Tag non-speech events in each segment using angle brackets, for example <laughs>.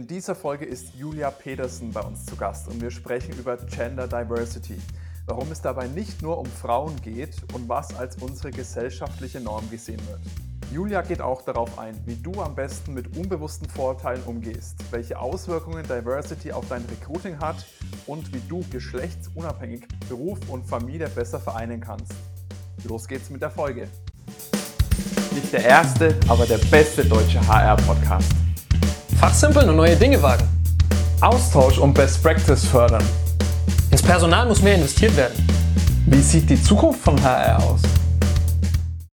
In dieser Folge ist Julia Petersen bei uns zu Gast und wir sprechen über Gender Diversity. Warum es dabei nicht nur um Frauen geht und was als unsere gesellschaftliche Norm gesehen wird. Julia geht auch darauf ein, wie du am besten mit unbewussten Vorurteilen umgehst, welche Auswirkungen Diversity auf dein Recruiting hat und wie du geschlechtsunabhängig Beruf und Familie besser vereinen kannst. Los geht's mit der Folge. Nicht der erste, aber der beste deutsche HR-Podcast. Fachsimpeln und neue Dinge wagen. Austausch und Best Practice fördern. Ins Personal muss mehr investiert werden. Wie sieht die Zukunft von HR aus?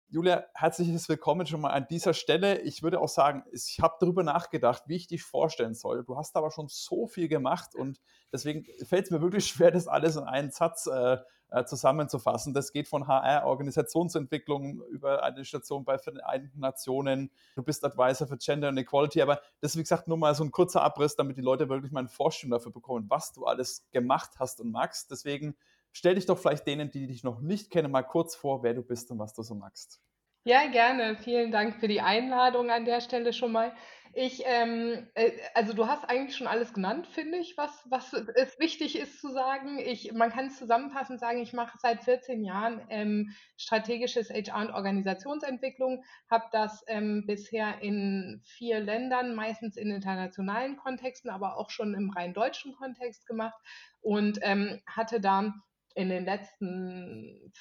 Julia, herzliches Willkommen schon mal an dieser Stelle. Ich würde auch sagen, ich habe darüber nachgedacht, wie ich dich vorstellen soll. Du hast aber schon so viel gemacht und deswegen fällt es mir wirklich schwer, das alles in einen Satz äh, äh, zusammenzufassen. Das geht von HR, Organisationsentwicklung über eine Station bei Vereinten Nationen. Du bist Advisor für Gender and Equality, aber das ist wie gesagt nur mal so ein kurzer Abriss, damit die Leute wirklich mal eine Vorstellung dafür bekommen, was du alles gemacht hast und magst. Deswegen stell dich doch vielleicht denen, die dich noch nicht kennen, mal kurz vor, wer du bist und was du so magst. Ja, gerne. Vielen Dank für die Einladung an der Stelle schon mal. Ich, ähm, äh, also du hast eigentlich schon alles genannt, finde ich, was, was es wichtig ist zu sagen. Ich, man kann es zusammenfassend sagen, ich mache seit 14 Jahren ähm, strategisches HR und Organisationsentwicklung, habe das ähm, bisher in vier Ländern, meistens in internationalen Kontexten, aber auch schon im rein deutschen Kontext gemacht und ähm, hatte da in den letzten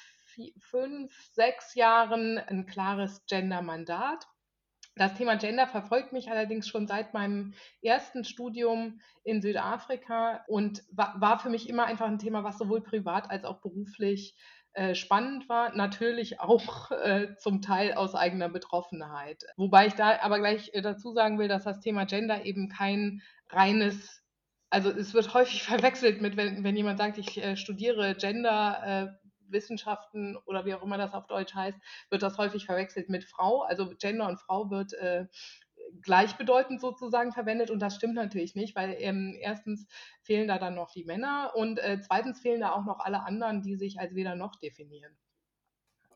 fünf, sechs Jahren ein klares Gender-Mandat das Thema Gender verfolgt mich allerdings schon seit meinem ersten Studium in Südafrika und war, für mich immer einfach ein Thema, was sowohl privat als auch beruflich äh, spannend war. Natürlich auch äh, zum Teil aus eigener Betroffenheit. Wobei ich da aber gleich äh, dazu sagen will, dass das Thema Gender eben kein reines also es wird häufig <laughs> verwechselt mit, wenn, wenn jemand sagt, ich äh, studiere Gender, Wissenschaften oder wie auch immer das auf Deutsch heißt, wird das häufig verwechselt mit Frau. Also Gender und Frau wird äh, gleichbedeutend sozusagen verwendet und das stimmt natürlich nicht, weil ähm, erstens fehlen da dann noch die Männer und äh, zweitens fehlen da auch noch alle anderen, die sich als weder noch definieren.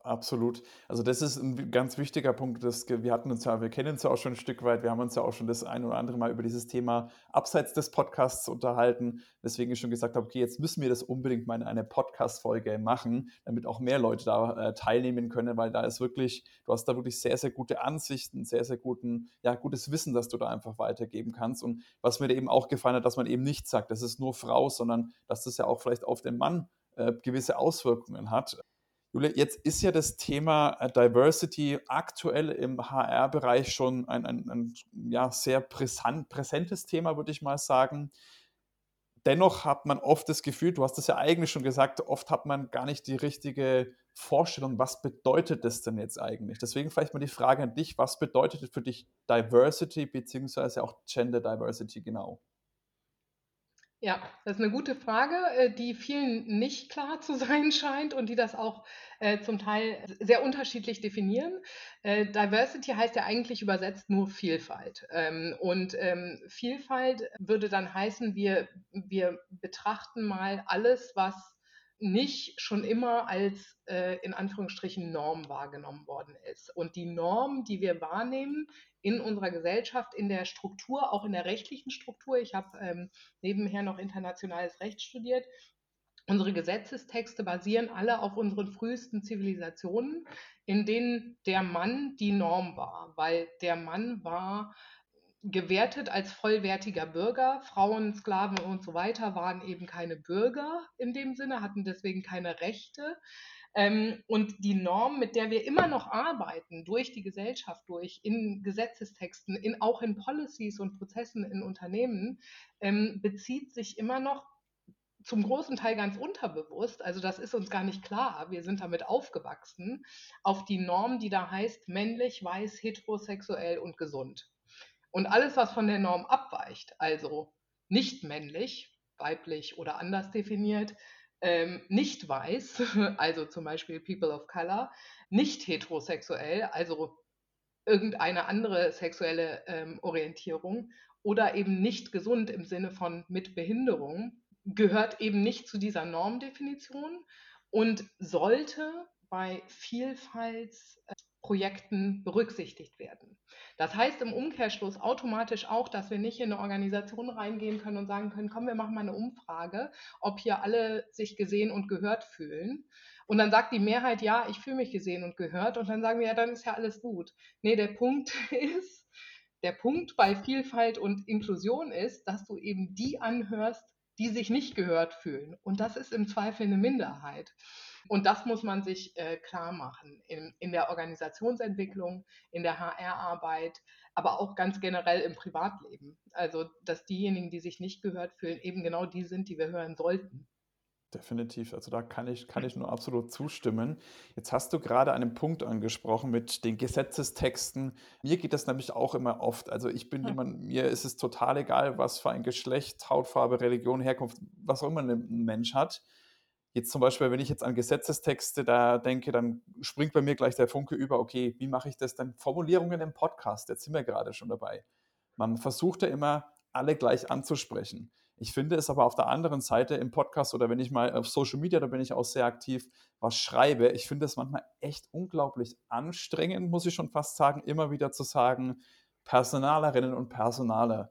Absolut. Also das ist ein ganz wichtiger Punkt. Dass wir hatten uns ja, wir kennen uns ja auch schon ein Stück weit. Wir haben uns ja auch schon das ein oder andere Mal über dieses Thema abseits des Podcasts unterhalten. Deswegen ich schon gesagt habe, okay, jetzt müssen wir das unbedingt mal in eine Podcast-Folge machen, damit auch mehr Leute da äh, teilnehmen können, weil da ist wirklich, du hast da wirklich sehr, sehr gute Ansichten, sehr, sehr guten, ja, gutes Wissen, das du da einfach weitergeben kannst. Und was mir eben auch gefallen hat, dass man eben nicht sagt, das ist nur Frau, sondern dass das ja auch vielleicht auf den Mann äh, gewisse Auswirkungen hat. Julia, jetzt ist ja das Thema äh, Diversity aktuell im HR-Bereich schon ein, ein, ein ja, sehr präsent, präsentes Thema, würde ich mal sagen. Dennoch hat man oft das Gefühl, du hast es ja eigentlich schon gesagt, oft hat man gar nicht die richtige Vorstellung, was bedeutet das denn jetzt eigentlich? Deswegen vielleicht mal die Frage an dich, was bedeutet für dich Diversity beziehungsweise auch Gender Diversity genau? Ja, das ist eine gute Frage, äh, die vielen nicht klar zu sein <laughs> scheint und die das auch äh, zum Teil sehr unterschiedlich definieren. Äh, Diversity heißt ja eigentlich übersetzt nur Vielfalt. Ähm, und ähm, Vielfalt würde dann heißen, wir, wir betrachten mal alles, was nicht schon immer als äh, in Anführungsstrichen Norm wahrgenommen worden ist. Und die Norm, die wir wahrnehmen, in unserer Gesellschaft, in der Struktur, auch in der rechtlichen Struktur. Ich habe ähm, nebenher noch internationales Recht studiert. Unsere Gesetzestexte basieren alle auf unseren frühesten Zivilisationen, in denen der Mann die Norm war, weil der Mann war gewertet als vollwertiger Bürger. Frauen, Sklaven und so weiter waren eben keine Bürger in dem Sinne, hatten deswegen keine Rechte. Ähm, und die Norm, mit der wir immer noch arbeiten, durch die Gesellschaft durch, in Gesetzestexten, in, auch in Policies und Prozessen in Unternehmen, ähm, bezieht sich immer noch zum großen Teil ganz unterbewusst, also das ist uns gar nicht klar, wir sind damit aufgewachsen, auf die Norm, die da heißt männlich, weiß, heterosexuell und gesund. Und alles, was von der Norm abweicht, also nicht männlich, weiblich oder anders definiert, ähm, nicht weiß, <laughs> also zum Beispiel People of Color, nicht heterosexuell, also irgendeine andere sexuelle ähm, Orientierung oder eben nicht gesund im Sinne von mit Behinderung, gehört eben nicht zu dieser Normdefinition und sollte bei Vielfaltsprojekten berücksichtigt werden. Das heißt im Umkehrschluss automatisch auch, dass wir nicht in eine Organisation reingehen können und sagen können, komm, wir machen mal eine Umfrage, ob hier alle sich gesehen und gehört fühlen. Und dann sagt die Mehrheit, ja, ich fühle mich gesehen und gehört. Und dann sagen wir, ja, dann ist ja alles gut. Nee, der Punkt <laughs> ist, der Punkt bei Vielfalt und Inklusion ist, dass du eben die anhörst, die sich nicht gehört fühlen. Und das ist im Zweifel eine Minderheit. Und das muss man sich äh, klar machen in, in der Organisationsentwicklung, in der HR-Arbeit, aber auch ganz generell im Privatleben. Also, dass diejenigen, die sich nicht gehört fühlen, eben genau die sind, die wir hören sollten. Definitiv, also da kann ich, kann ich nur absolut zustimmen. Jetzt hast du gerade einen Punkt angesprochen mit den Gesetzestexten. Mir geht das nämlich auch immer oft. Also ich bin jemand, mir ist es total egal, was für ein Geschlecht, Hautfarbe, Religion, Herkunft, was auch immer ein Mensch hat. Jetzt zum Beispiel, wenn ich jetzt an Gesetzestexte da denke, dann springt bei mir gleich der Funke über, okay, wie mache ich das denn? Formulierungen im Podcast, jetzt sind wir gerade schon dabei. Man versucht ja immer, alle gleich anzusprechen. Ich finde es aber auf der anderen Seite im Podcast oder wenn ich mal auf Social Media, da bin ich auch sehr aktiv, was schreibe, ich finde es manchmal echt unglaublich anstrengend, muss ich schon fast sagen, immer wieder zu sagen, Personalerinnen und Personaler.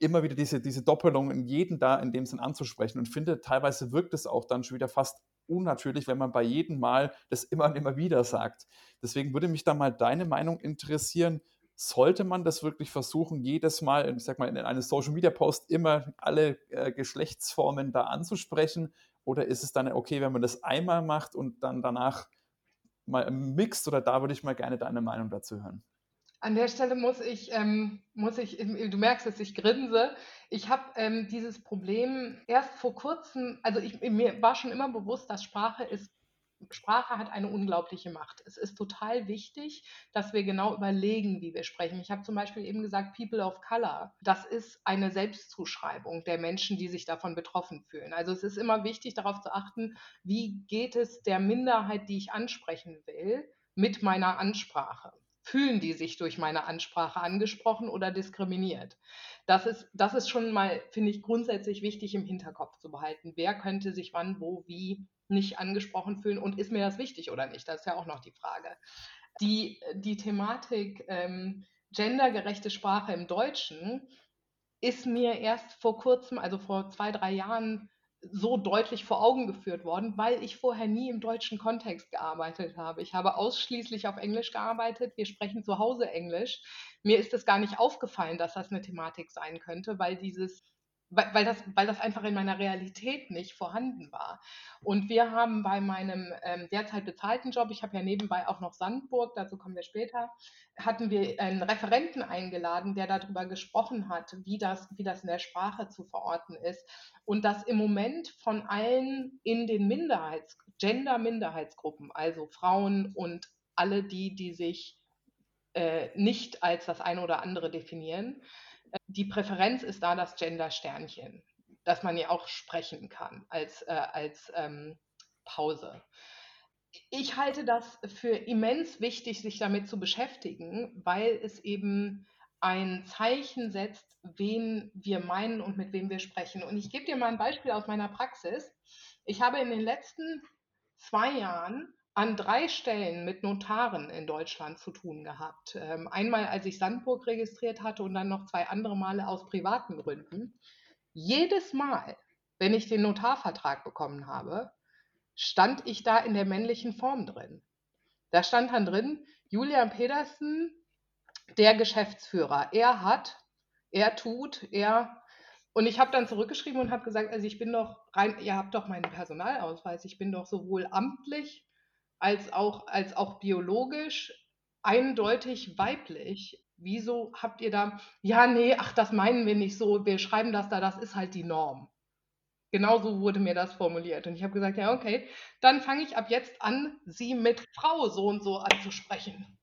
Immer wieder diese, diese Doppelung in jeden da in dem Sinn anzusprechen und finde, teilweise wirkt es auch dann schon wieder fast unnatürlich, wenn man bei jedem Mal das immer und immer wieder sagt. Deswegen würde mich da mal deine Meinung interessieren sollte man das wirklich versuchen, jedes Mal, ich sag mal, in einem Social Media Post immer alle äh, Geschlechtsformen da anzusprechen? Oder ist es dann okay, wenn man das einmal macht und dann danach mal mixt? Oder da würde ich mal gerne deine Meinung dazu hören. An der Stelle muss ich, ähm, muss ich, du merkst, dass ich grinse. Ich habe ähm, dieses Problem erst vor kurzem, also ich, mir war schon immer bewusst, dass Sprache ist Sprache hat eine unglaubliche Macht. Es ist total wichtig, dass wir genau überlegen, wie wir sprechen. Ich habe zum Beispiel eben gesagt, People of Color. Das ist eine Selbstzuschreibung der Menschen, die sich davon betroffen fühlen. Also es ist immer wichtig, darauf zu achten, wie geht es der Minderheit, die ich ansprechen will, mit meiner Ansprache. Fühlen die sich durch meine Ansprache angesprochen oder diskriminiert? Das ist, das ist schon mal, finde ich, grundsätzlich wichtig im Hinterkopf zu behalten. Wer könnte sich wann, wo, wie nicht angesprochen fühlen und ist mir das wichtig oder nicht? Das ist ja auch noch die Frage. Die, die Thematik ähm, gendergerechte Sprache im Deutschen ist mir erst vor kurzem, also vor zwei, drei Jahren, so deutlich vor Augen geführt worden, weil ich vorher nie im deutschen Kontext gearbeitet habe. Ich habe ausschließlich auf Englisch gearbeitet. Wir sprechen zu Hause Englisch. Mir ist es gar nicht aufgefallen, dass das eine Thematik sein könnte, weil dieses weil, weil, das, weil das einfach in meiner Realität nicht vorhanden war. Und wir haben bei meinem ähm, derzeit bezahlten Job, ich habe ja nebenbei auch noch Sandburg, dazu kommen wir später, hatten wir einen Referenten eingeladen, der darüber gesprochen hat, wie das, wie das in der Sprache zu verorten ist. Und dass im Moment von allen in den Minderheits-, Gender-Minderheitsgruppen, also Frauen und alle die, die sich äh, nicht als das eine oder andere definieren, die Präferenz ist da das Gender-Sternchen, dass man ja auch sprechen kann als, äh, als ähm, Pause. Ich halte das für immens wichtig, sich damit zu beschäftigen, weil es eben ein Zeichen setzt, wen wir meinen und mit wem wir sprechen. Und ich gebe dir mal ein Beispiel aus meiner Praxis. Ich habe in den letzten zwei Jahren an drei Stellen mit Notaren in Deutschland zu tun gehabt. Ähm, einmal, als ich Sandburg registriert hatte und dann noch zwei andere Male aus privaten Gründen. Jedes Mal, wenn ich den Notarvertrag bekommen habe, stand ich da in der männlichen Form drin. Da stand dann drin, Julian Pedersen, der Geschäftsführer. Er hat, er tut, er. Und ich habe dann zurückgeschrieben und habe gesagt, also ich bin doch rein, ihr habt doch meinen Personalausweis, ich bin doch sowohl amtlich als auch, als auch biologisch eindeutig weiblich. Wieso habt ihr da, ja, nee, ach, das meinen wir nicht so, wir schreiben das da, das ist halt die Norm. Genauso wurde mir das formuliert. Und ich habe gesagt, ja, okay, dann fange ich ab jetzt an, sie mit Frau so und so anzusprechen.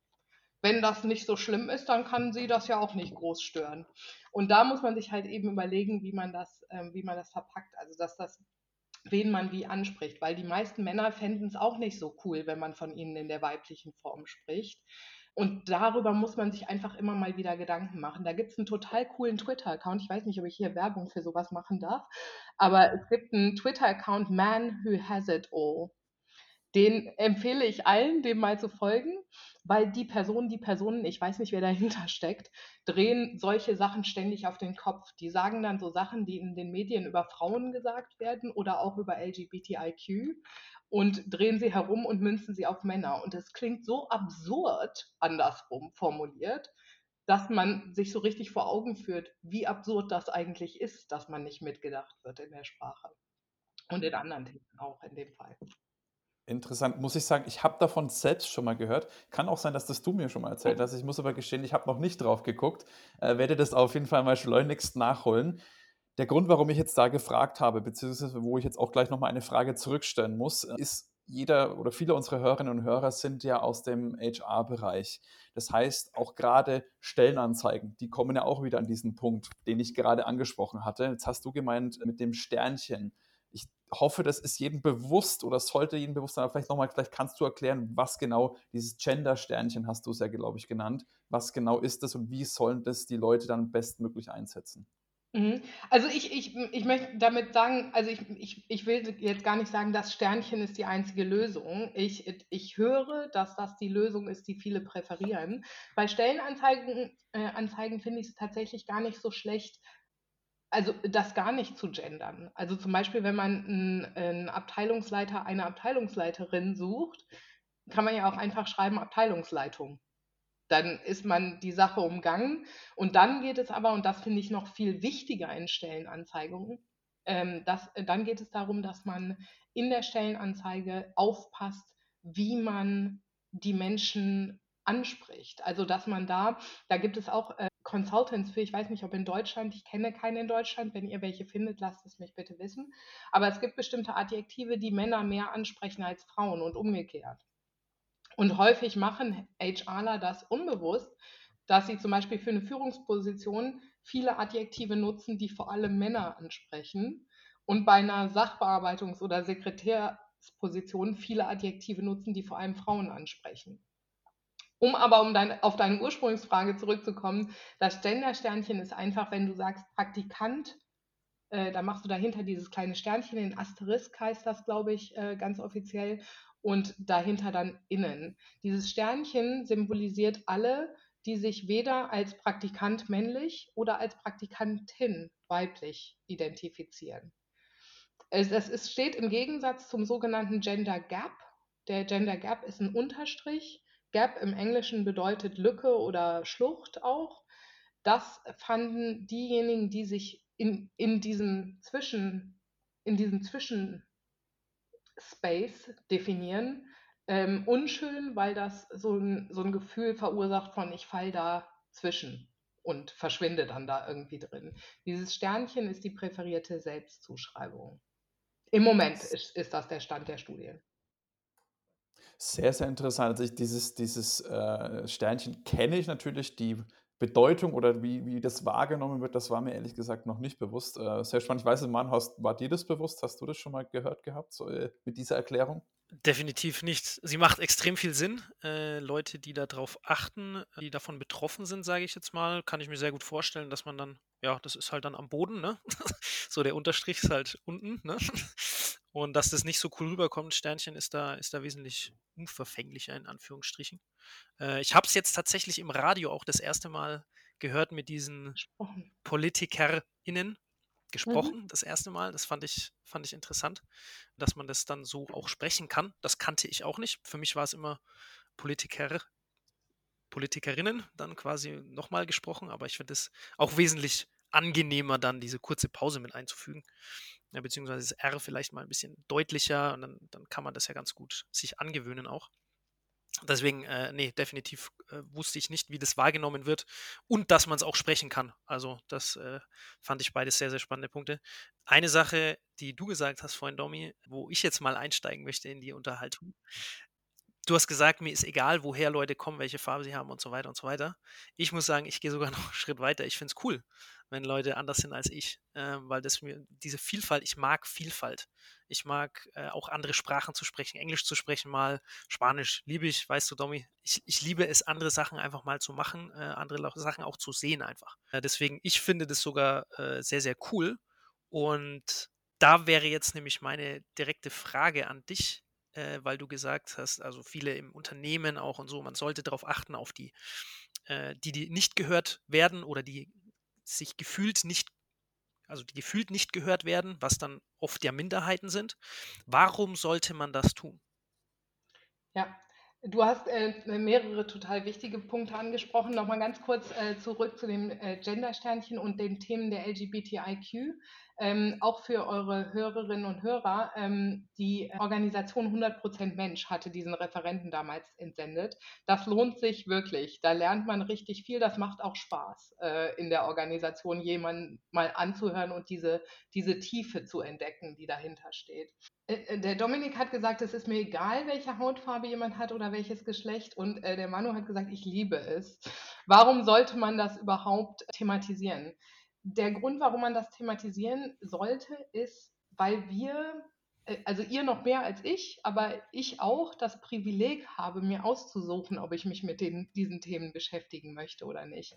Wenn das nicht so schlimm ist, dann kann sie das ja auch nicht groß stören. Und da muss man sich halt eben überlegen, wie man das, äh, wie man das verpackt. Also, dass das wen man wie anspricht, weil die meisten Männer fänden es auch nicht so cool, wenn man von ihnen in der weiblichen Form spricht. Und darüber muss man sich einfach immer mal wieder Gedanken machen. Da gibt es einen total coolen Twitter-Account. Ich weiß nicht, ob ich hier Werbung für sowas machen darf, aber es gibt einen Twitter-Account Man Who Has It All. Den empfehle ich allen, dem mal zu folgen, weil die Personen, die Personen, ich weiß nicht, wer dahinter <laughs> steckt, drehen solche Sachen ständig auf den Kopf. Die sagen dann so Sachen, die in den Medien über Frauen gesagt werden oder auch über LGBTIQ und drehen sie herum und münzen sie auf Männer. Und es klingt so absurd andersrum formuliert, dass man sich so richtig vor Augen führt, wie absurd das eigentlich ist, dass man nicht mitgedacht wird in der Sprache. Und in anderen Themen auch in dem Fall. Interessant, muss ich sagen, ich habe davon selbst schon mal gehört. Kann auch sein, dass das du mir schon mal erzählt hast. Ich muss aber gestehen, ich habe noch nicht drauf geguckt. Äh, werde das auf jeden Fall mal schleunigst nachholen. Der Grund, warum ich jetzt da gefragt habe, beziehungsweise wo ich jetzt auch gleich nochmal eine Frage zurückstellen muss, ist, jeder oder viele unserer Hörerinnen und Hörer sind ja aus dem HR-Bereich. Das heißt, auch gerade Stellenanzeigen, die kommen ja auch wieder an diesen Punkt, den ich gerade angesprochen hatte. Jetzt hast du gemeint mit dem Sternchen hoffe, das ist jedem bewusst oder sollte jedem bewusst sein. Aber vielleicht nochmal, vielleicht kannst du erklären, was genau dieses Gender-Sternchen hast du es ja, glaube ich, genannt. Was genau ist das und wie sollen das die Leute dann bestmöglich einsetzen? Mhm. Also ich, ich, ich möchte damit sagen, also ich, ich, ich will jetzt gar nicht sagen, das Sternchen ist die einzige Lösung. Ich, ich höre, dass das die Lösung ist, die viele präferieren. Bei Stellenanzeigen äh, Anzeigen finde ich es tatsächlich gar nicht so schlecht, also das gar nicht zu gendern. Also zum Beispiel, wenn man einen, Abteilungsleiter, eine Abteilungsleiterin sucht, kann man ja auch einfach schreiben Abteilungsleitung. Dann ist man die Sache umgangen. Und dann geht es aber, und das finde ich noch viel wichtiger in Stellenanzeigungen, ähm, das, dann geht es darum, dass man in der Stellenanzeige aufpasst, wie man die Menschen anspricht. Also dass man da, da gibt es auch äh, Consultants für, ich weiß nicht, ob in Deutschland, ich kenne keine in Deutschland, wenn ihr welche findet, lasst es mich bitte wissen. Aber es gibt bestimmte Adjektive, die Männer mehr ansprechen als Frauen und umgekehrt. Und häufig machen HRler das unbewusst, dass sie zum Beispiel für eine Führungsposition viele Adjektive nutzen, die vor allem Männer ansprechen und bei einer Sachbearbeitungs- oder Sekretärsposition viele Adjektive nutzen, die vor allem Frauen ansprechen. Um aber um dein, auf deine Ursprungsfrage zurückzukommen, das Gender-Sternchen ist einfach, wenn du sagst Praktikant, äh, da machst du dahinter dieses kleine Sternchen, in Asterisk heißt das, glaube ich, äh, ganz offiziell, und dahinter dann innen. Dieses Sternchen symbolisiert alle, die sich weder als Praktikant männlich oder als Praktikantin weiblich identifizieren. Es, es steht im Gegensatz zum sogenannten Gender Gap. Der Gender Gap ist ein Unterstrich Gap im Englischen bedeutet Lücke oder Schlucht auch. Das fanden diejenigen, die sich in, in diesem Zwischen, in diesem Zwischenspace definieren, ähm, unschön, weil das so ein, so ein Gefühl verursacht von ich fall da zwischen und verschwinde dann da irgendwie drin. Dieses Sternchen ist die präferierte Selbstzuschreibung. Im Moment ist, ist das der Stand der Studien. Sehr, sehr interessant. Also ich, dieses, dieses äh, Sternchen kenne ich natürlich, die Bedeutung oder wie, wie das wahrgenommen wird, das war mir ehrlich gesagt noch nicht bewusst. Äh, sehr spannend. Ich weiß nicht, Mann, hast, war dir das bewusst? Hast du das schon mal gehört gehabt, so, äh, mit dieser Erklärung? Definitiv nicht. Sie macht extrem viel Sinn. Äh, Leute, die darauf achten, die davon betroffen sind, sage ich jetzt mal, kann ich mir sehr gut vorstellen, dass man dann, ja, das ist halt dann am Boden, ne? <laughs> so der Unterstrich ist halt unten, ne? Und dass das nicht so cool rüberkommt, Sternchen ist da, ist da wesentlich unverfänglicher in Anführungsstrichen. Äh, ich habe es jetzt tatsächlich im Radio auch das erste Mal gehört mit diesen PolitikerInnen mhm. gesprochen, mhm. das erste Mal. Das fand ich, fand ich interessant, dass man das dann so auch sprechen kann. Das kannte ich auch nicht. Für mich war es immer Politiker, Politikerinnen dann quasi nochmal gesprochen, aber ich finde es auch wesentlich angenehmer, dann diese kurze Pause mit einzufügen ja, beziehungsweise das R vielleicht mal ein bisschen deutlicher und dann, dann kann man das ja ganz gut sich angewöhnen auch. Deswegen, äh, nee, definitiv äh, wusste ich nicht, wie das wahrgenommen wird und dass man es auch sprechen kann. Also, das äh, fand ich beides sehr, sehr spannende Punkte. Eine Sache, die du gesagt hast vorhin, Domi, wo ich jetzt mal einsteigen möchte in die Unterhaltung. Du hast gesagt, mir ist egal, woher Leute kommen, welche Farbe sie haben und so weiter und so weiter. Ich muss sagen, ich gehe sogar <laughs> noch einen Schritt weiter. Ich finde es cool, wenn Leute anders sind als ich, äh, weil das mir diese Vielfalt, ich mag Vielfalt. Ich mag äh, auch andere Sprachen zu sprechen, Englisch zu sprechen mal, Spanisch liebe ich, weißt du, Domi. Ich, ich liebe es, andere Sachen einfach mal zu machen, äh, andere Sachen auch zu sehen einfach. Äh, deswegen, ich finde das sogar äh, sehr, sehr cool. Und da wäre jetzt nämlich meine direkte Frage an dich. Äh, weil du gesagt hast, also viele im Unternehmen auch und so, man sollte darauf achten, auf die, äh, die, die nicht gehört werden oder die sich gefühlt nicht, also die gefühlt nicht gehört werden, was dann oft ja Minderheiten sind. Warum sollte man das tun? Ja, Du hast äh, mehrere total wichtige Punkte angesprochen. Nochmal ganz kurz äh, zurück zu dem äh, Gender-Sternchen und den Themen der LGBTIQ. Ähm, auch für eure Hörerinnen und Hörer, ähm, die Organisation 100% Mensch hatte diesen Referenten damals entsendet. Das lohnt sich wirklich. Da lernt man richtig viel. Das macht auch Spaß, äh, in der Organisation jemanden mal anzuhören und diese, diese Tiefe zu entdecken, die dahinter steht. Äh, äh, der Dominik hat gesagt, es ist mir egal, welche Hautfarbe jemand hat oder welches Geschlecht. Und äh, der Manu hat gesagt, ich liebe es. Warum sollte man das überhaupt thematisieren? Der Grund, warum man das thematisieren sollte, ist, weil wir, äh, also ihr noch mehr als ich, aber ich auch das Privileg habe, mir auszusuchen, ob ich mich mit den, diesen Themen beschäftigen möchte oder nicht.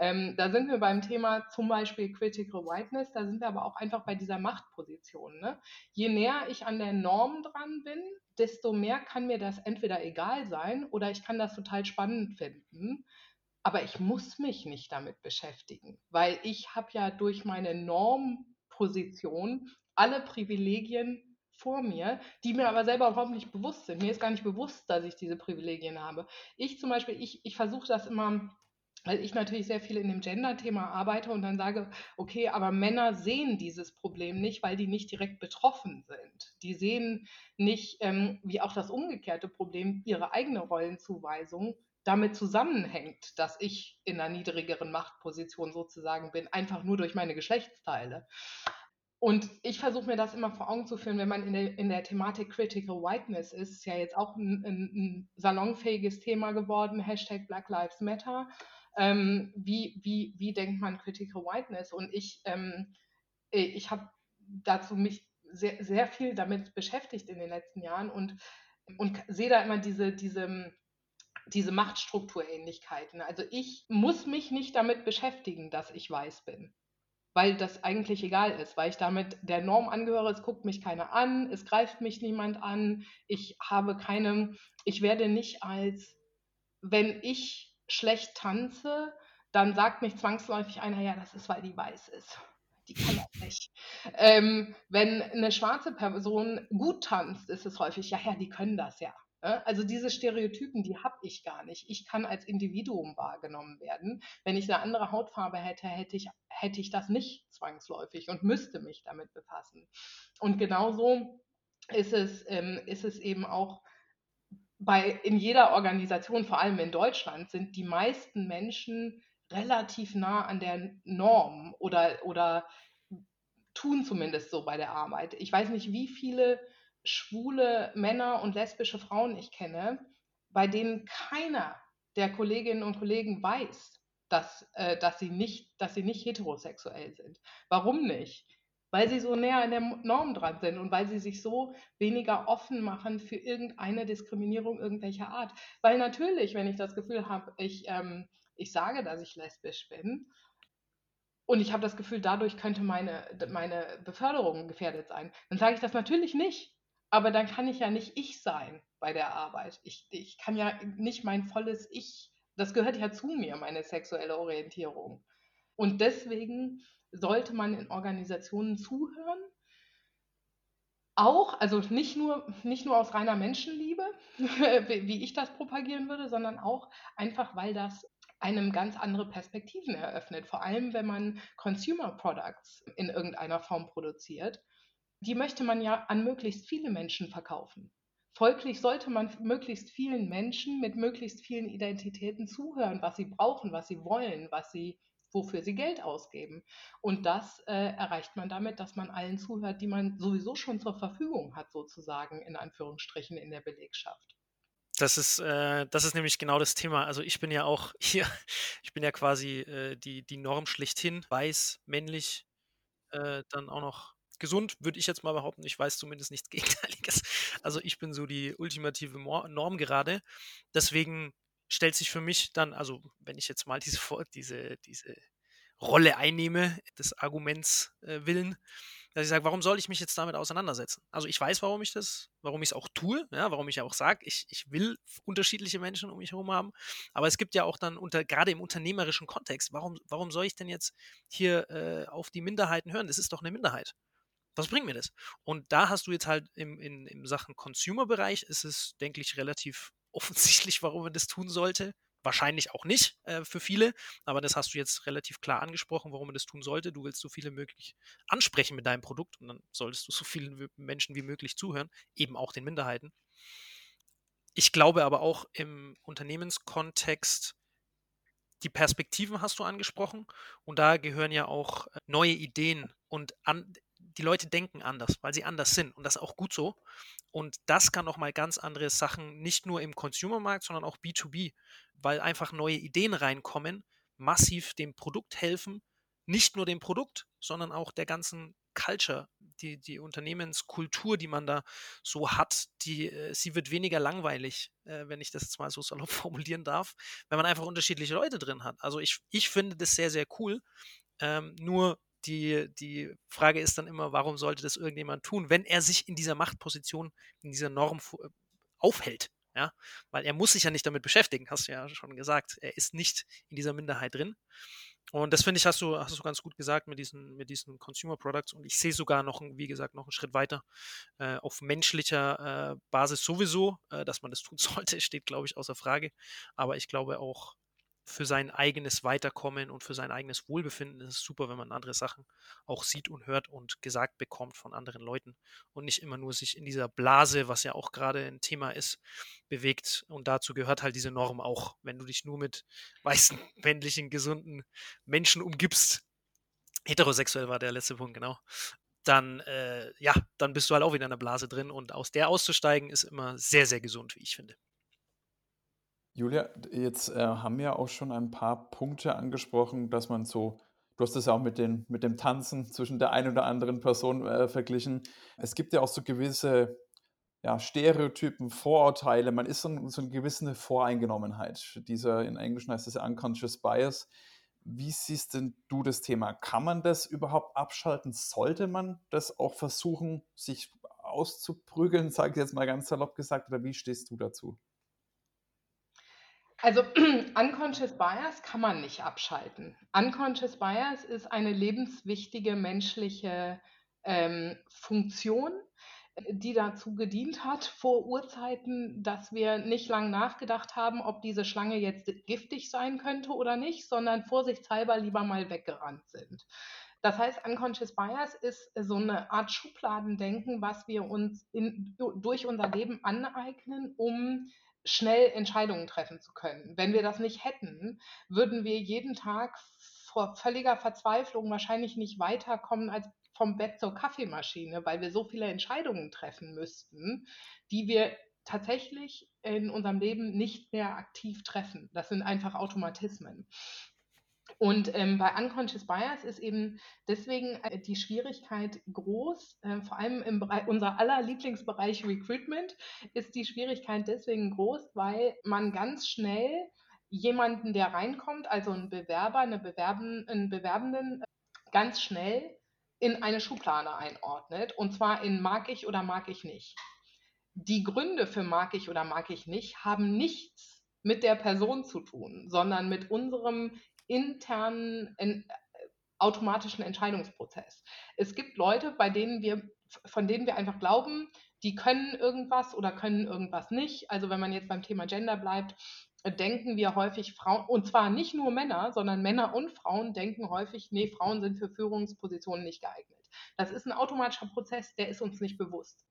Ähm, da sind wir beim Thema zum Beispiel Critical Whiteness, da sind wir aber auch einfach bei dieser Machtposition. Ne? Je näher ich an der Norm dran bin, desto mehr kann mir das entweder egal sein oder ich kann das total spannend finden aber ich muss mich nicht damit beschäftigen, weil ich habe ja durch meine Normposition alle Privilegien vor mir, die mir aber selber überhaupt nicht bewusst sind. Mir ist gar nicht bewusst, dass ich diese Privilegien habe. Ich zum Beispiel, ich, ich versuche das immer, weil ich natürlich sehr viel in dem Gender-Thema arbeite und dann sage, okay, aber Männer sehen dieses Problem nicht, weil die nicht direkt betroffen sind. Die sehen nicht, ähm, wie auch das umgekehrte Problem, ihre eigene Rollenzuweisung damit zusammenhängt, dass ich in einer niedrigeren Machtposition sozusagen bin, einfach nur durch meine Geschlechtsteile. Und ich versuche mir das immer vor Augen zu führen, wenn man in der, in der Thematik Critical Whiteness ist, ist ja jetzt auch ein, ein, ein salonfähiges Thema geworden, Hashtag Black Lives Matter. Ähm, wie, wie, wie denkt man Critical Whiteness? Und ich, ähm, ich habe dazu mich sehr, sehr viel damit beschäftigt in den letzten Jahren und, und sehe da immer diese, diese diese Machtstrukturähnlichkeiten. Also ich muss mich nicht damit beschäftigen, dass ich weiß bin, weil das eigentlich egal ist, weil ich damit der Norm angehöre, es guckt mich keiner an, es greift mich niemand an, ich habe keine, ich werde nicht als, wenn ich schlecht tanze, dann sagt mich zwangsläufig einer, ja, das ist, weil die weiß ist. Die kann das <laughs> nicht. Ähm, wenn eine schwarze Person gut tanzt, ist es häufig, ja, ja, die können das ja. Ne? Also diese Stereotypen, die habe ich gar nicht. Ich kann als Individuum wahrgenommen werden. Wenn ich eine andere Hautfarbe hätte, hätte ich, hätte ich das nicht zwangsläufig und müsste mich damit befassen. Und genauso ist es, ähm, ist es eben auch bei, in jeder Organisation, vor allem in Deutschland, sind die meisten Menschen relativ nah an der Norm oder, oder tun zumindest so bei der Arbeit. Ich weiß nicht, wie viele schwule Männer und lesbische Frauen ich kenne, bei denen keiner der Kolleginnen und Kollegen weiß, dass, äh, dass, sie nicht, dass sie nicht heterosexuell sind. Warum nicht? Weil sie so näher an der Norm dran sind und weil sie sich so weniger offen machen für irgendeine Diskriminierung irgendwelcher Art. Weil natürlich, wenn ich das Gefühl habe, ich, ähm, ich sage, dass ich lesbisch bin und ich habe das Gefühl, dadurch könnte meine, meine Beförderung gefährdet sein, dann sage ich das natürlich nicht aber dann kann ich ja nicht ich sein bei der Arbeit. Ich, ich kann ja nicht mein volles Ich, das gehört ja zu mir, meine sexuelle Orientierung. Und deswegen sollte man in Organisationen zuhören. Auch, also nicht nur, nicht nur aus reiner Menschenliebe, <laughs> wie ich das propagieren würde, sondern auch einfach, weil das einem ganz andere Perspektiven eröffnet. Vor allem, wenn man Consumer Products in irgendeiner Form produziert die möchte man ja an möglichst viele Menschen verkaufen. Folglich sollte man möglichst vielen Menschen mit möglichst vielen Identitäten zuhören, was sie brauchen, was sie wollen, was sie, wofür sie Geld ausgeben. Und das äh, erreicht man damit, dass man allen zuhört, die man sowieso schon zur Verfügung hat, sozusagen in Anführungsstrichen in der Belegschaft. Das ist, äh, das ist nämlich genau das Thema. Also ich bin ja auch <laughs> hier, ich bin ja quasi äh, die, die Norm schlechthin, weiß, männlich, äh, dann auch noch gesund, würde ich jetzt mal behaupten. Ich weiß zumindest nichts <laughs> Gegenteiliges. Also ich bin so die ultimative Norm gerade. Deswegen stellt sich für mich dann, also wenn ich jetzt mal <laughs> diese, diese, diese Rolle einnehme, des Arguments äh, willen, dass ich sage, warum soll ich mich jetzt damit auseinandersetzen? Also ich weiß, warum ich das, warum ich es auch tue, ja, warum ich auch sage, ich, ich will unterschiedliche Menschen um mich herum haben. Aber es gibt ja auch dann unter, gerade im unternehmerischen Kontext, warum, warum soll ich denn jetzt hier äh, auf die Minderheiten hören? Das ist doch eine Minderheit. Was bringt mir das? Und da hast du jetzt halt im, in, im Sachen Consumer-Bereich ist es, denke ich, relativ <laughs> offensichtlich, warum man das tun sollte. Wahrscheinlich auch nicht äh, für viele, aber das hast du jetzt relativ klar angesprochen, warum man das tun sollte. Du willst so viele möglich ansprechen mit deinem Produkt und dann solltest du so vielen Menschen wie möglich zuhören, eben auch den Minderheiten. Ich glaube aber auch im Unternehmenskontext, die Perspektiven hast du angesprochen und da gehören ja auch äh, neue Ideen und an, die Leute denken anders, weil sie anders sind und das ist auch gut so. Und das kann nochmal ganz andere Sachen, nicht nur im Consumermarkt, sondern auch B2B, weil einfach neue Ideen reinkommen, massiv dem Produkt helfen, nicht nur dem Produkt, sondern auch der ganzen Culture, die, die Unternehmenskultur, die man da so hat, die, äh, sie wird weniger langweilig, äh, wenn ich das jetzt mal so salopp <laughs> formulieren darf, wenn man einfach unterschiedliche Leute drin hat. Also ich, ich finde das sehr, sehr cool. Ähm, nur die, die Frage ist dann immer, warum sollte das irgendjemand tun, wenn er sich in dieser Machtposition, in dieser Norm äh, aufhält? Ja, weil er muss sich ja nicht damit beschäftigen, hast du ja schon gesagt. Er ist nicht in dieser Minderheit drin. Und das finde ich, hast du, hast du ganz gut gesagt mit diesen, mit diesen Consumer Products. Und ich sehe sogar noch, wie gesagt, noch einen Schritt weiter äh, auf menschlicher äh, Basis sowieso, äh, dass man das tun <laughs> sollte, steht, glaube ich, außer Frage. Aber ich glaube auch, für sein eigenes Weiterkommen und für sein eigenes Wohlbefinden ist es super, wenn man andere Sachen auch sieht und hört und gesagt bekommt von anderen Leuten und nicht immer nur sich in dieser Blase, was ja auch gerade ein Thema ist, bewegt. Und dazu gehört halt diese Norm auch. Wenn du dich nur mit <laughs> weißen, männlichen, gesunden Menschen umgibst, heterosexuell war der letzte Punkt, genau, dann, äh, ja, dann bist du halt auch wieder in einer Blase drin und aus der auszusteigen ist immer sehr, sehr gesund, wie ich finde. Julia, jetzt äh, haben wir auch schon ein paar Punkte angesprochen, dass man so, du hast es ja auch mit, den, mit dem Tanzen zwischen der einen oder anderen Person äh, verglichen. Es gibt ja auch so gewisse ja, Stereotypen, Vorurteile. Man ist so, so eine gewisse Voreingenommenheit. Dieser, in Englisch heißt ja Unconscious Bias. Wie siehst denn du das Thema? Kann man das überhaupt abschalten? Sollte man das auch versuchen, sich auszuprügeln, sage ich jetzt mal ganz salopp gesagt, oder wie stehst du dazu? Also <clears throat> Unconscious Bias kann man nicht abschalten. Unconscious Bias ist eine lebenswichtige menschliche ähm, Funktion, die dazu gedient hat vor Urzeiten, dass wir nicht lang nachgedacht haben, ob diese Schlange jetzt giftig sein könnte oder nicht, sondern vorsichtshalber lieber mal weggerannt sind. Das heißt, Unconscious Bias ist so eine Art Schubladendenken, was wir uns in, durch unser Leben aneignen, um schnell Entscheidungen treffen zu können. Wenn wir das nicht hätten, würden wir jeden Tag vor völliger Verzweiflung wahrscheinlich nicht weiterkommen als vom Bett zur Kaffeemaschine, weil wir so viele Entscheidungen treffen müssten, die wir tatsächlich in unserem Leben nicht mehr aktiv treffen. Das sind einfach Automatismen. Und ähm, bei Unconscious Bias ist eben deswegen äh, die Schwierigkeit groß, äh, vor allem im Bereich, unser aller Lieblingsbereich Recruitment ist die Schwierigkeit deswegen groß, weil man ganz schnell jemanden, der reinkommt, also einen Bewerber, eine Bewerben, einen Bewerbenden, ganz schnell in eine Schublade einordnet. Und zwar in mag ich oder mag ich nicht. Die Gründe für mag ich oder mag ich nicht haben nichts mit der Person zu tun, sondern mit unserem internen in, äh, automatischen Entscheidungsprozess. Es gibt Leute, bei denen wir, von denen wir einfach glauben, die können irgendwas oder können irgendwas nicht. Also wenn man jetzt beim Thema Gender bleibt, äh, denken wir häufig Frauen, und zwar nicht nur Männer, sondern Männer und Frauen denken häufig, nee, Frauen sind für Führungspositionen nicht geeignet. Das ist ein automatischer Prozess, der ist uns nicht bewusst.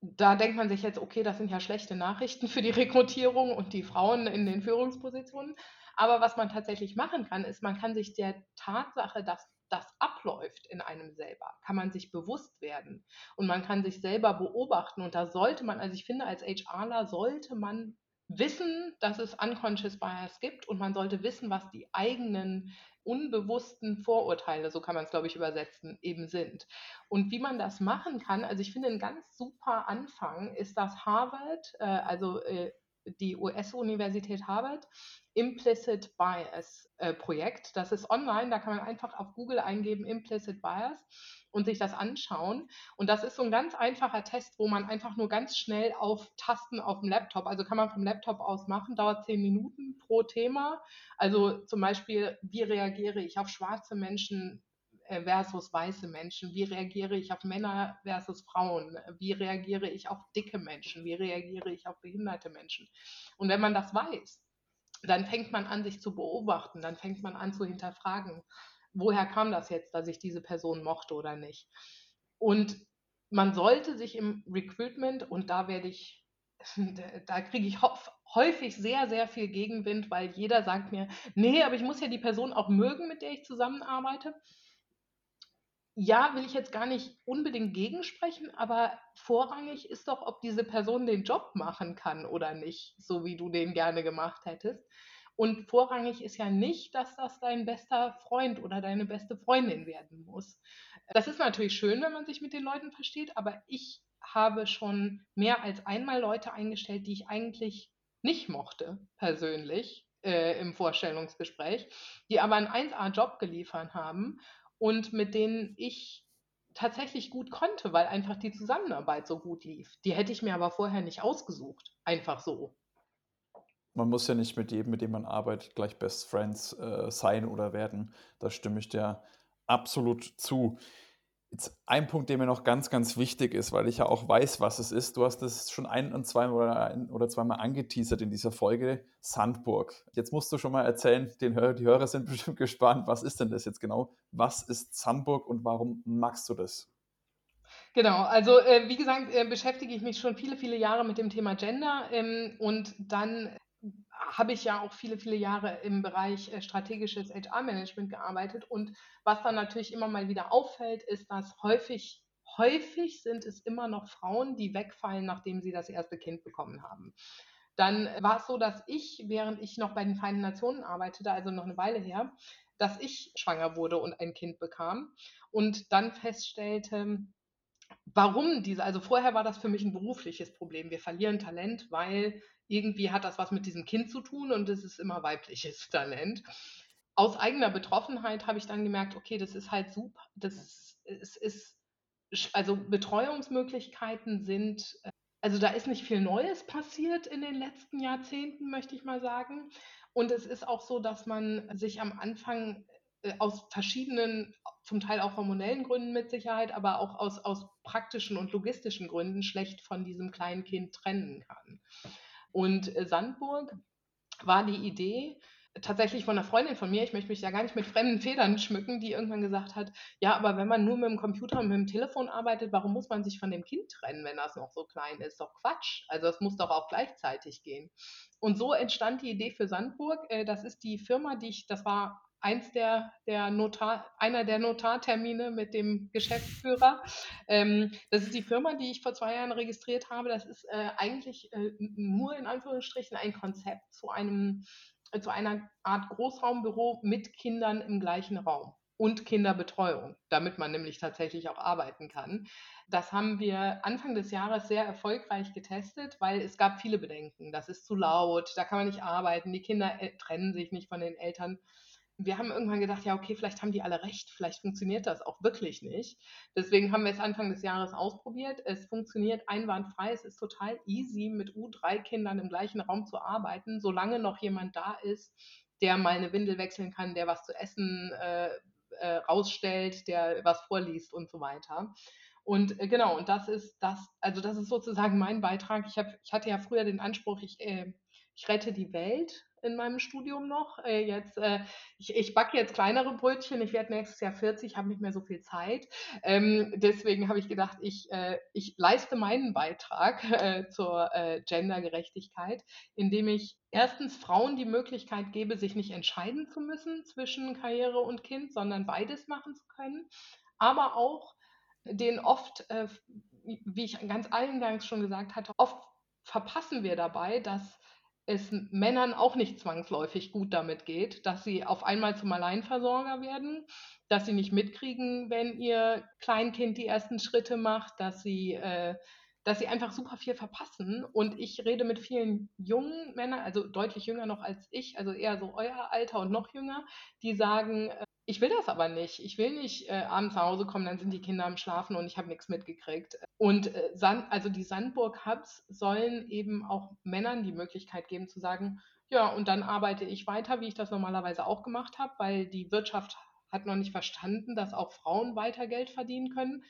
Da denkt man sich jetzt, okay, das sind ja schlechte Nachrichten für die Rekrutierung und die Frauen in den Führungspositionen. Aber was man tatsächlich machen kann, ist, man kann sich der Tatsache, dass das abläuft in einem selber, kann man sich bewusst werden und man kann sich selber beobachten. Und da sollte man, also ich finde, als HRler sollte man wissen, dass es Unconscious Bias gibt und man sollte wissen, was die eigenen unbewussten Vorurteile, so kann man es, glaube ich, übersetzen, eben sind. Und wie man das machen kann, also ich finde, ein ganz super Anfang ist, dass Harvard, äh, also äh, die US-Universität Harvard Implicit Bias äh, Projekt. Das ist online, da kann man einfach auf Google eingeben Implicit Bias und sich das anschauen. Und das ist so ein ganz einfacher Test, wo man einfach nur ganz schnell auf Tasten auf dem Laptop, also kann man vom Laptop aus machen, dauert zehn Minuten pro Thema. Also zum Beispiel, wie reagiere ich auf schwarze Menschen versus weiße Menschen? Wie reagiere ich auf Männer versus Frauen? Wie reagiere ich auf dicke Menschen? Wie reagiere ich auf behinderte Menschen? Und wenn man das weiß, dann fängt man an, sich zu beobachten, dann fängt man an zu hinterfragen, woher kam das jetzt, dass ich diese Person mochte oder nicht. Und man sollte sich im Recruitment, und da werde ich, <laughs> da kriege ich häufig sehr, sehr viel Gegenwind, weil jeder sagt mir, nee, aber ich muss ja die Person auch mögen, mit der ich zusammenarbeite ja, will ich jetzt gar nicht unbedingt gegensprechen, aber vorrangig ist doch, ob diese Person den Job machen kann oder nicht, so wie du den gerne gemacht hättest. Und vorrangig ist ja nicht, dass das dein bester Freund oder deine beste Freundin werden muss. Das ist natürlich schön, wenn man sich mit den Leuten versteht, aber ich habe schon mehr als einmal Leute eingestellt, die ich eigentlich nicht mochte, persönlich, äh, im Vorstellungsgespräch, die aber einen 1A-Job geliefert haben und mit denen ich tatsächlich gut konnte, weil einfach die Zusammenarbeit so gut lief. Die hätte ich mir aber vorher nicht ausgesucht. Einfach so. Man muss ja nicht mit jedem, mit dem man arbeitet, gleich Best Friends äh, sein oder werden. Da stimme ich dir absolut zu. Jetzt ein Punkt, der mir noch ganz, ganz wichtig ist, weil ich ja auch weiß, was es ist. Du hast es schon ein und zwei oder, ein oder zweimal angeteasert in dieser Folge, Sandburg. Jetzt musst du schon mal erzählen, den Hör die Hörer sind <laughs> bestimmt gespannt, was ist denn das jetzt genau? Was ist Sandburg und warum magst du das? Genau, also äh, wie gesagt, äh, beschäftige ich mich schon viele, viele Jahre mit dem Thema Gender ähm, und dann habe ich ja auch viele, viele Jahre im Bereich äh, strategisches HR-Management gearbeitet. Und was dann natürlich immer mal wieder auffällt, ist, dass häufig, häufig sind es immer noch Frauen, die wegfallen, nachdem sie das erste Kind bekommen haben. Dann war es so, dass ich, während ich noch bei den Vereinten Nationen arbeitete, also noch eine Weile her, dass ich schwanger wurde und ein Kind bekam und dann feststellte, warum diese, also vorher war das für mich ein berufliches Problem. Wir verlieren Talent, weil irgendwie hat das was mit diesem Kind zu tun und es ist immer weibliches <laughs> Talent. Aus eigener Betroffenheit habe ich dann gemerkt, okay, das ist halt super, das ist, ist also Betreuungsmöglichkeiten sind, äh, also da ist nicht viel Neues passiert in den letzten Jahrzehnten, möchte ich mal sagen. Und es ist auch so, dass man sich am Anfang äh, aus verschiedenen, zum Teil auch hormonellen Gründen mit Sicherheit, aber auch aus, aus praktischen und logistischen Gründen schlecht von diesem kleinen Kind trennen kann. Und äh, Sandburg war die Idee, tatsächlich von einer Freundin von mir, ich möchte mich ja gar nicht mit fremden Federn schmücken, die irgendwann gesagt hat, ja, aber wenn man nur mit dem Computer und mit dem Telefon arbeitet, warum muss man sich von dem Kind trennen, wenn das noch so klein ist? Doch Quatsch. Also es muss doch auch gleichzeitig gehen. Und so entstand die Idee für Sandburg. Äh, das ist die Firma, die ich, das war eins der, der Notar, einer der Notartermine mit dem Geschäftsführer. Ähm, das ist die Firma, die ich vor zwei Jahren registriert habe. Das ist äh, eigentlich äh, nur in Anführungsstrichen ein Konzept zu einem äh, zu einer Art Großraumbüro mit Kindern im gleichen Raum und Kinderbetreuung, damit man nämlich tatsächlich auch arbeiten kann. Das haben wir Anfang des Jahres sehr erfolgreich getestet, weil es gab viele Bedenken. Das ist zu laut, da kann man nicht arbeiten, die Kinder äh, trennen sich nicht von den Eltern wir haben irgendwann gedacht, ja, okay, vielleicht haben die alle recht, vielleicht funktioniert das auch wirklich nicht. Deswegen haben wir es Anfang des Jahres ausprobiert. Es funktioniert einwandfrei, es ist total easy, mit U3-Kindern im gleichen Raum zu arbeiten, solange noch jemand da ist, der mal eine Windel wechseln kann, der was zu essen äh, äh, rausstellt, der was vorliest und so weiter. Und äh, genau, und das ist das, also das ist sozusagen mein Beitrag. Ich, hab, ich hatte ja früher den Anspruch, ich, äh, ich rette die Welt in meinem Studium noch. Äh, jetzt, äh, ich, ich backe jetzt kleinere Brötchen. Ich werde nächstes Jahr 40, habe nicht mehr so viel Zeit. Ähm, deswegen habe ich gedacht, ich, äh, ich leiste meinen Beitrag <laughs> äh, zur äh, Gendergerechtigkeit, indem ich erstens Frauen die Möglichkeit gebe, sich nicht entscheiden zu müssen zwischen Karriere und Kind, sondern beides machen zu können. Aber auch den oft, äh, wie ich ganz eingangs schon gesagt hatte, oft verpassen wir dabei, dass es Männern auch nicht zwangsläufig gut damit geht, dass sie auf einmal zum Alleinversorger werden, dass sie nicht mitkriegen, wenn ihr Kleinkind die ersten Schritte macht, dass sie äh, dass sie einfach super viel verpassen. Und ich rede mit vielen jungen Männern, also deutlich jünger noch als ich, also eher so euer Alter und noch jünger, die sagen, ich will das aber nicht. Ich will nicht äh, abends nach Hause kommen, dann sind die Kinder am Schlafen und ich habe nichts mitgekriegt. Und äh, Sand, also die Sandburg-Hubs sollen eben auch Männern die Möglichkeit geben zu sagen, ja, und dann arbeite ich weiter, wie ich das normalerweise auch gemacht habe, weil die Wirtschaft hat noch nicht verstanden, dass auch Frauen weiter Geld verdienen können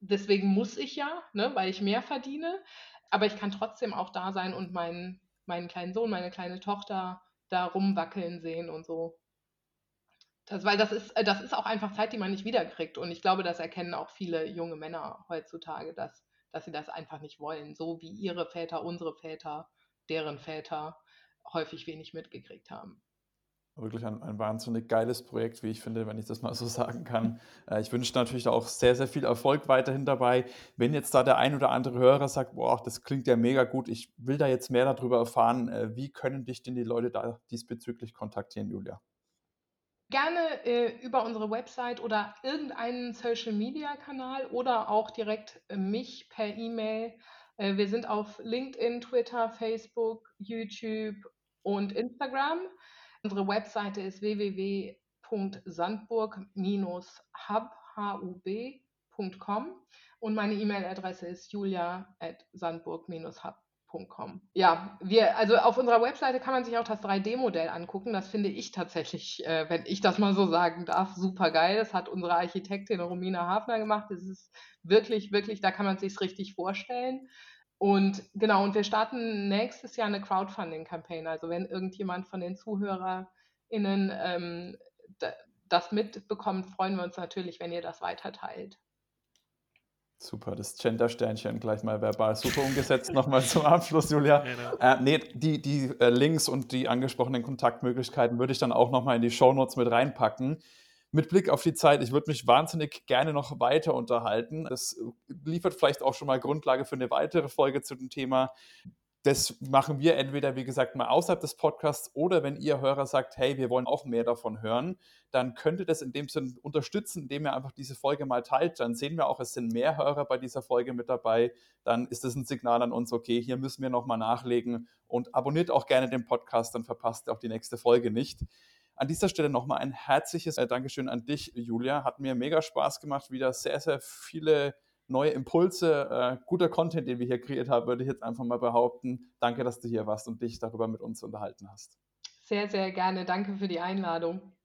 deswegen muss ich ja, ne, weil ich mehr verdiene. Aber ich kann trotzdem auch da sein und meinen, meinen kleinen Sohn, meine kleine Tochter da rumwackeln sehen und so. Das, weil das ist, das ist auch einfach Zeit, die man nicht wiederkriegt. Und ich glaube, das erkennen auch viele junge Männer heutzutage, dass, dass sie das einfach nicht wollen. So wie ihre Väter, unsere Väter, deren Väter häufig wenig mitgekriegt haben wirklich ein, ein wahnsinnig geiles Projekt, wie ich finde, wenn ich das mal so <laughs> sagen kann. Äh, ich wünsche natürlich auch sehr, sehr viel Erfolg weiterhin dabei. Wenn jetzt da der ein oder andere Hörer sagt, boah, das klingt ja mega gut, ich will da jetzt mehr darüber erfahren, äh, wie können dich denn die Leute da diesbezüglich kontaktieren, Julia? Gerne äh, über unsere Website oder irgendeinen Social-Media-Kanal oder auch direkt äh, mich per E-Mail. Äh, wir sind auf LinkedIn, Twitter, Facebook, YouTube und Instagram. Unsere Webseite ist www.sandburg-hub.com und meine E-Mail-Adresse ist julia.sandburg-hub.com. Ja, wir, also auf unserer Webseite kann man sich auch das 3D-Modell angucken. Das finde ich tatsächlich, äh, wenn ich das mal so sagen darf, super geil. Das hat unsere Architektin Romina Hafner gemacht. Das ist wirklich, wirklich, da kann man sich richtig vorstellen. Und genau, und wir starten nächstes Jahr eine Crowdfunding-Campaign. Also wenn irgendjemand von den ZuhörerInnen ähm, das mitbekommt, freuen wir uns natürlich, wenn ihr das weiter teilt. Super, das Gender-Sternchen gleich mal verbal super umgesetzt. Nochmal zum Abschluss, Julia. Genau. Äh, nee, die, die äh, Links und die angesprochenen Kontaktmöglichkeiten würde ich dann auch nochmal in die Shownotes mit reinpacken mit Blick auf die Zeit, ich würde mich wahnsinnig gerne noch weiter unterhalten. Das liefert vielleicht auch schon mal Grundlage für eine weitere Folge zu dem Thema. Das machen wir entweder, wie gesagt, mal außerhalb des Podcasts oder wenn ihr Hörer sagt, hey, wir wollen auch mehr davon hören, dann könnt ihr das in dem Sinn unterstützen, indem ihr einfach diese Folge mal teilt. Dann sehen wir auch, es sind mehr Hörer bei dieser Folge mit dabei. Dann ist das ein Signal an uns, okay, hier müssen wir nochmal nachlegen und abonniert auch gerne den Podcast, dann verpasst ihr auch die nächste Folge nicht. An dieser Stelle nochmal ein herzliches äh, Dankeschön an dich, Julia. Hat mir mega Spaß gemacht. Wieder sehr, sehr viele neue Impulse, äh, guter Content, den wir hier kreiert haben, würde ich jetzt einfach mal behaupten. Danke, dass du hier warst und dich darüber mit uns unterhalten hast. Sehr, sehr gerne. Danke für die Einladung.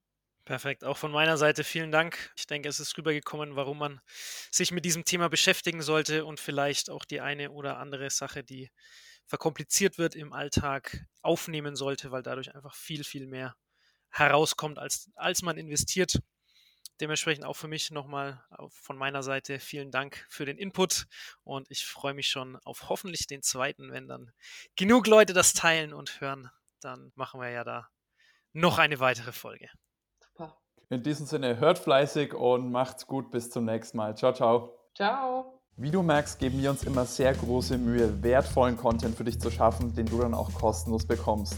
Perfekt. Auch von meiner Seite vielen Dank. Ich denke, es ist rübergekommen, warum man sich mit diesem Thema beschäftigen sollte und vielleicht auch die eine oder andere Sache, die verkompliziert wird im Alltag, aufnehmen sollte, weil dadurch einfach viel, viel mehr herauskommt, als, als man investiert. Dementsprechend auch für mich nochmal von meiner Seite vielen Dank für den Input und ich freue mich schon auf hoffentlich den zweiten, wenn dann genug Leute das teilen und hören, dann machen wir ja da noch eine weitere Folge. Super. In diesem Sinne, hört fleißig und macht's gut. Bis zum nächsten Mal. Ciao, ciao. Ciao. Wie du merkst, geben wir uns immer sehr große Mühe, wertvollen Content für dich zu schaffen, den du dann auch kostenlos bekommst.